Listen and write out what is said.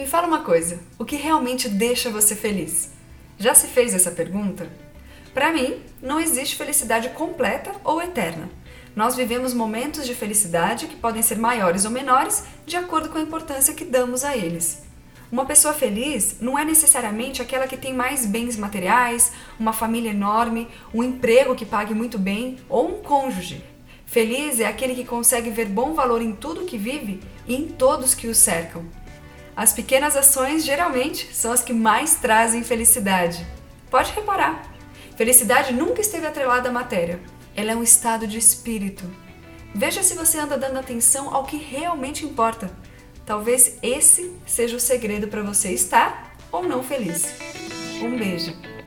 Me fala uma coisa: o que realmente deixa você feliz? Já se fez essa pergunta? Para mim, não existe felicidade completa ou eterna. Nós vivemos momentos de felicidade que podem ser maiores ou menores de acordo com a importância que damos a eles. Uma pessoa feliz não é necessariamente aquela que tem mais bens materiais, uma família enorme, um emprego que pague muito bem ou um cônjuge. Feliz é aquele que consegue ver bom valor em tudo que vive e em todos que o cercam. As pequenas ações geralmente são as que mais trazem felicidade. Pode reparar, felicidade nunca esteve atrelada à matéria. Ela é um estado de espírito. Veja se você anda dando atenção ao que realmente importa. Talvez esse seja o segredo para você estar ou não feliz. Um beijo!